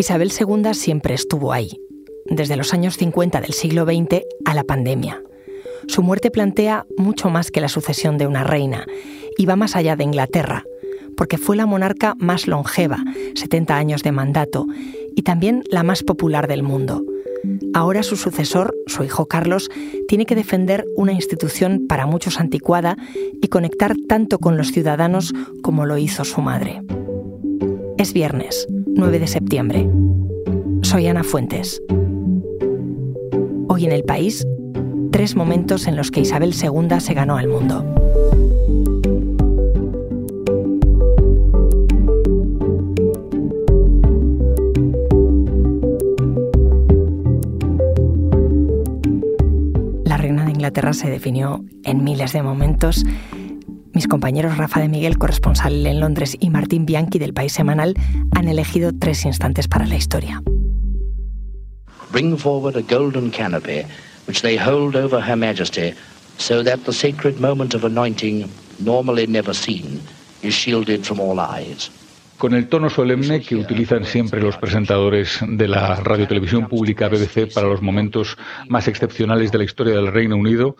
Isabel II siempre estuvo ahí, desde los años 50 del siglo XX a la pandemia. Su muerte plantea mucho más que la sucesión de una reina y va más allá de Inglaterra, porque fue la monarca más longeva, 70 años de mandato, y también la más popular del mundo. Ahora su sucesor, su hijo Carlos, tiene que defender una institución para muchos anticuada y conectar tanto con los ciudadanos como lo hizo su madre. Es viernes, 9 de septiembre. Soy Ana Fuentes. Hoy en el país, tres momentos en los que Isabel II se ganó al mundo. La reina de Inglaterra se definió en miles de momentos mis compañeros Rafa de Miguel, corresponsal en Londres, y Martín Bianchi del País Semanal han elegido tres instantes para la historia. Bring forward a golden canopy, which they hold over Her Majesty, so that the sacred moment of anointing, normally never seen, is shielded from all eyes. Con el tono solemne que utilizan siempre los presentadores de la radiotelevisión pública BBC para los momentos más excepcionales de la historia del Reino Unido,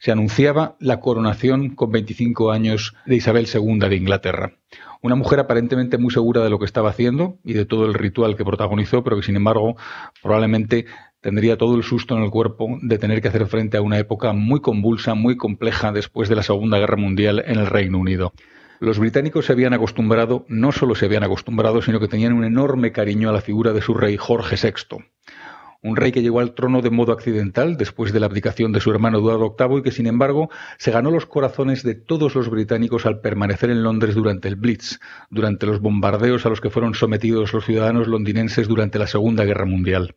se anunciaba la coronación con 25 años de Isabel II de Inglaterra. Una mujer aparentemente muy segura de lo que estaba haciendo y de todo el ritual que protagonizó, pero que sin embargo probablemente tendría todo el susto en el cuerpo de tener que hacer frente a una época muy convulsa, muy compleja después de la Segunda Guerra Mundial en el Reino Unido. Los británicos se habían acostumbrado, no solo se habían acostumbrado, sino que tenían un enorme cariño a la figura de su rey Jorge VI un rey que llegó al trono de modo accidental después de la abdicación de su hermano Eduardo VIII y que, sin embargo, se ganó los corazones de todos los británicos al permanecer en Londres durante el Blitz, durante los bombardeos a los que fueron sometidos los ciudadanos londinenses durante la Segunda Guerra Mundial.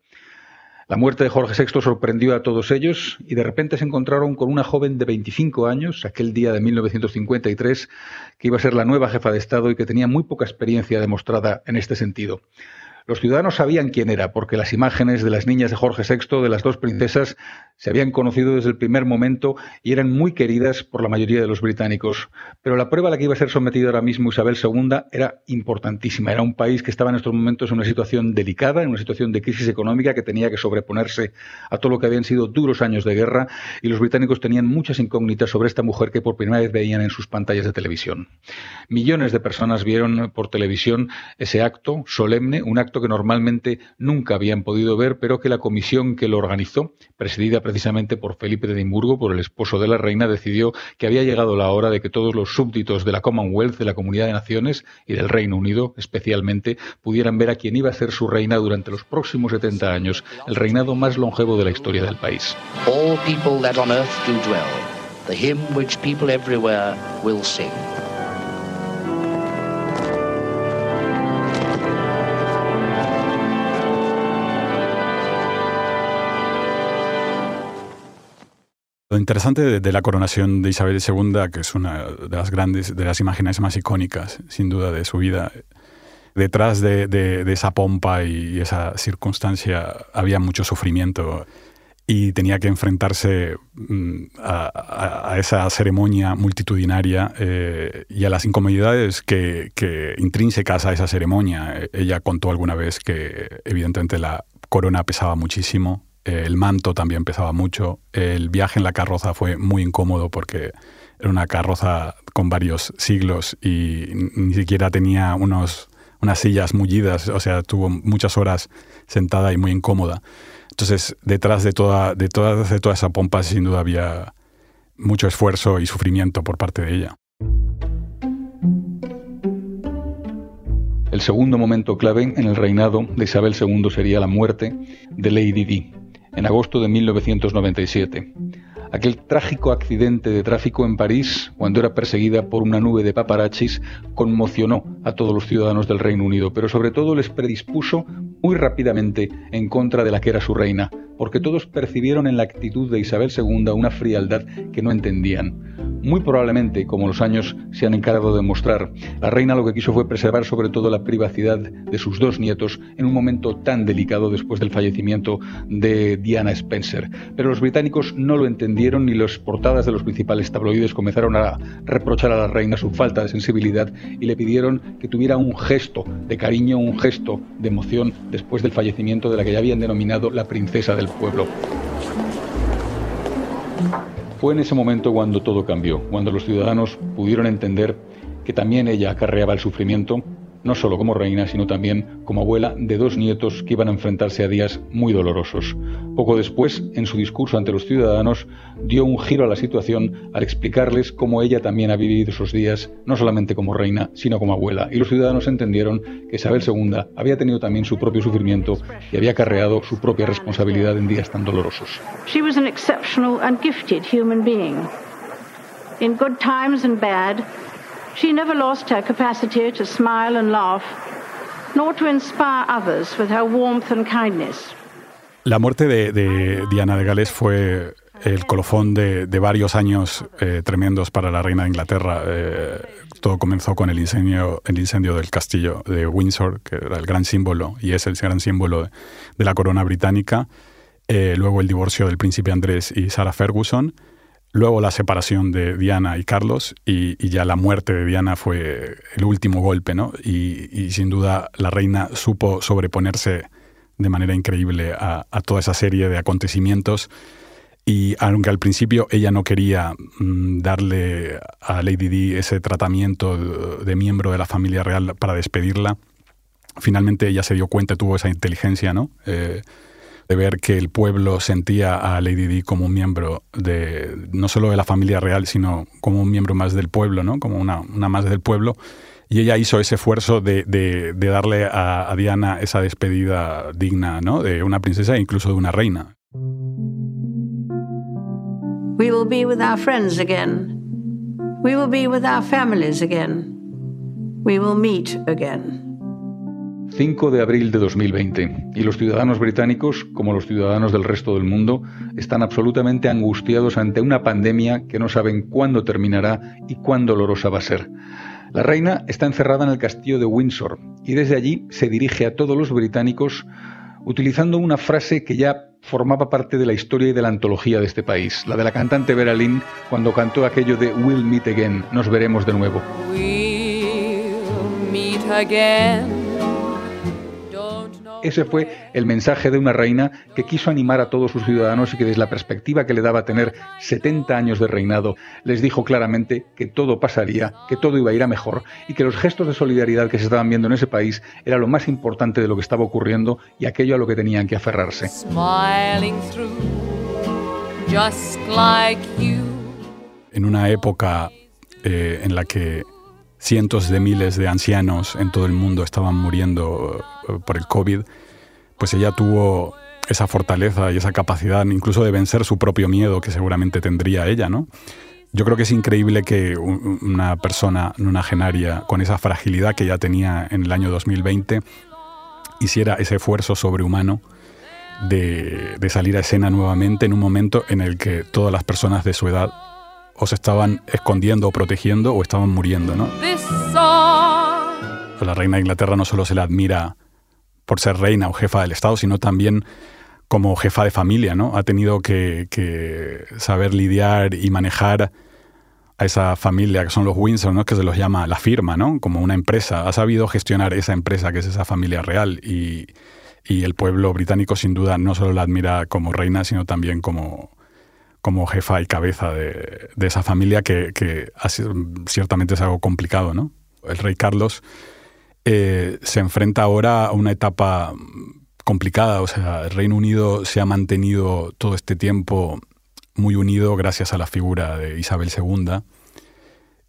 La muerte de Jorge VI sorprendió a todos ellos y de repente se encontraron con una joven de 25 años, aquel día de 1953, que iba a ser la nueva jefa de Estado y que tenía muy poca experiencia demostrada en este sentido. Los ciudadanos sabían quién era, porque las imágenes de las niñas de Jorge VI, de las dos princesas, se habían conocido desde el primer momento y eran muy queridas por la mayoría de los británicos. Pero la prueba a la que iba a ser sometida ahora mismo Isabel II era importantísima. Era un país que estaba en estos momentos en una situación delicada, en una situación de crisis económica que tenía que sobreponerse a todo lo que habían sido duros años de guerra y los británicos tenían muchas incógnitas sobre esta mujer que por primera vez veían en sus pantallas de televisión. Millones de personas vieron por televisión ese acto solemne, un acto que normalmente nunca habían podido ver, pero que la comisión que lo organizó, presidida precisamente por Felipe de Edimburgo, por el esposo de la reina, decidió que había llegado la hora de que todos los súbditos de la Commonwealth, de la Comunidad de Naciones y del Reino Unido especialmente, pudieran ver a quien iba a ser su reina durante los próximos 70 años, el reinado más longevo de la historia del país. All people that on earth do dwell, the hymn which people everywhere will sing. Lo interesante de, la coronación de Isabel II, que es una de las grandes, de las imágenes más icónicas, sin duda, de su vida, detrás de, esa pompa y esa circunstancia había mucho sufrimiento y tenía que enfrentarse mm, a, esa ceremonia multitudinaria eh, y a las incomodidades que, que, intrínsecas a esa ceremonia. Ella contó alguna vez que evidentemente la corona pesaba muchísimo, el manto también pesaba mucho. El viaje en la carroza fue muy incómodo porque era una carroza con varios siglos y ni siquiera tenía unos, unas sillas mullidas, o sea, tuvo muchas horas sentada y muy incómoda. Entonces, detrás de toda, de de toda esa pompa, sin duda había mucho esfuerzo y sufrimiento por parte de ella. El segundo momento clave en el reinado de Isabel II sería la muerte de Lady Di, en agosto de 1997. Aquel trágico accidente de tráfico en París, cuando era perseguida por una nube de paparachis, conmocionó a todos los ciudadanos del Reino Unido, pero sobre todo les predispuso muy rápidamente en contra de la que era su reina, porque todos percibieron en la actitud de Isabel II una frialdad que no entendían. Muy probablemente, como los años se han encargado de mostrar, la reina lo que quiso fue preservar sobre todo la privacidad de sus dos nietos en un momento tan delicado después del fallecimiento de Diana Spencer. Pero los británicos no lo y las portadas de los principales tabloides comenzaron a reprochar a la reina su falta de sensibilidad y le pidieron que tuviera un gesto de cariño, un gesto de emoción después del fallecimiento de la que ya habían denominado la princesa del pueblo. Fue en ese momento cuando todo cambió, cuando los ciudadanos pudieron entender que también ella acarreaba el sufrimiento no solo como reina, sino también como abuela de dos nietos que iban a enfrentarse a días muy dolorosos. Poco después, en su discurso ante los ciudadanos, dio un giro a la situación al explicarles cómo ella también ha vivido esos días, no solamente como reina, sino como abuela. Y los ciudadanos entendieron que Isabel II había tenido también su propio sufrimiento y había acarreado su propia responsabilidad en días tan dolorosos. She was an exceptional and gifted human being. In good times and bad, She never lost her capacity to smile and laugh, nor to inspire others with her warmth and kindness. La muerte de, Diana de Gales fue el colofón de, varios años eh, tremendos para la reina de Inglaterra. Eh, todo comenzó con el incendio, el incendio del castillo de Windsor, que era el gran símbolo y es el gran símbolo de, la corona británica. Eh, luego el divorcio del príncipe Andrés y Sarah Ferguson Luego la separación de Diana y Carlos y, ya la muerte de Diana fue el último golpe, ¿no? Y, sin duda la reina supo sobreponerse de manera increíble a, toda esa serie de acontecimientos y aunque al principio ella no quería mm, darle a Lady Di ese tratamiento de, miembro de la familia real para despedirla, finalmente ella se dio cuenta, tuvo esa inteligencia, ¿no? Eh, de ver que el pueblo sentía a Lady Di como un miembro de no solo de la familia real, sino como un miembro más del pueblo, ¿no? como una, una más del pueblo. Y ella hizo ese esfuerzo de, de, de darle a, a, Diana esa despedida digna ¿no? de una princesa e incluso de una reina. We will be with our friends again. We will be with our families again. We will meet again. 5 de abril de 2020 y los ciudadanos británicos, como los ciudadanos del resto del mundo, están absolutamente angustiados ante una pandemia que no saben cuándo terminará y cuán dolorosa va a ser. La reina está encerrada en el castillo de Windsor y desde allí se dirige a todos los británicos utilizando una frase que ya formaba parte de la historia y de la antología de este país, la de la cantante Vera Lynn cuando cantó aquello de We'll meet again, nos veremos de nuevo. meet again. Ese fue el mensaje de una reina que quiso animar a todos sus ciudadanos y que desde la perspectiva que le daba tener 70 años de reinado, les dijo claramente que todo pasaría, que todo iba a ir a mejor y que los gestos de solidaridad que se estaban viendo en ese país era lo más importante de lo que estaba ocurriendo y aquello a lo que tenían que aferrarse. En una época eh, en la que cientos de miles de ancianos en todo el mundo estaban muriendo eh, por el COVID, pues ella tuvo esa fortaleza y esa capacidad incluso de vencer su propio miedo que seguramente tendría ella, ¿no? Yo creo que es increíble que una persona nonagenaria con esa fragilidad que ya tenía en el año 2020 hiciera ese esfuerzo sobrehumano de, de salir a escena nuevamente en un momento en el que todas las personas de su edad o se estaban escondiendo o protegiendo o estaban muriendo, ¿no? La reina de Inglaterra no solo se la admira por ser reina o jefa del Estado, sino también como jefa de familia, ¿no? Ha tenido que, saber lidiar y manejar a esa familia que son los Windsor, ¿no? Que se los llama la firma, ¿no? Como una empresa. Ha sabido gestionar esa empresa que es esa familia real y, y el pueblo británico sin duda no solo la admira como reina, sino también como, como jefa y cabeza de, esa familia que, ciertamente es algo complicado, ¿no? El rey Carlos eh, se enfrenta ahora a una etapa complicada, o sea, el Reino Unido se ha mantenido todo este tiempo muy unido gracias a la figura de Isabel II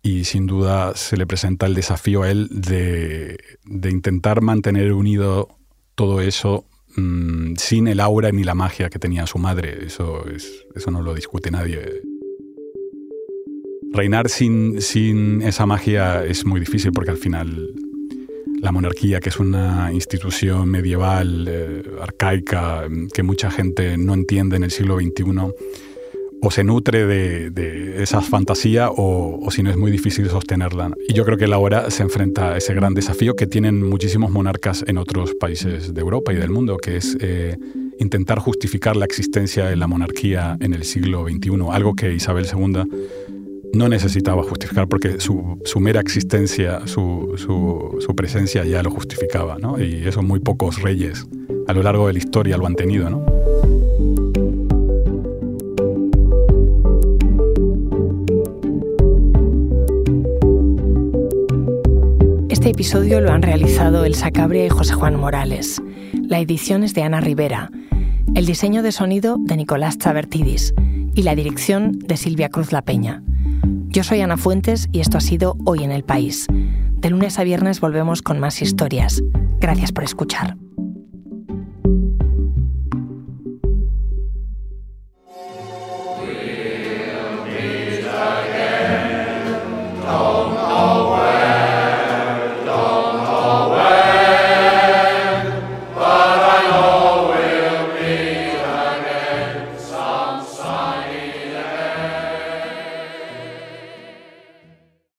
y sin duda se le presenta el desafío a él de, de intentar mantener unido todo eso Mm, sin el aura ni la magia que tenía su madre. Eso, es, eso no lo discute nadie. Reinar sin, sin esa magia es muy difícil porque al final la monarquía, que es una institución medieval, eh, arcaica, que mucha gente no entiende en el siglo XXI, o se nutre de, de esa fantasía o, si no es muy difícil sostenerla. Y yo creo que él ahora se enfrenta a ese gran desafío que tienen muchísimos monarcas en otros países de Europa y del mundo, que es eh, intentar justificar la existencia de la monarquía en el siglo XXI, algo que Isabel II no necesitaba justificar porque su, mera existencia, su, su, presencia ya lo justificaba, ¿no? Y eso muy pocos reyes a lo largo de la historia lo han tenido, ¿no? Este episodio lo han realizado Elsa Cabria y José Juan Morales. La edición es de Ana Rivera. El diseño de sonido de Nicolás Chabertidis y la dirección de Silvia Cruz La Peña. Yo soy Ana Fuentes y esto ha sido Hoy en el País. De lunes a viernes volvemos con más historias. Gracias por escuchar.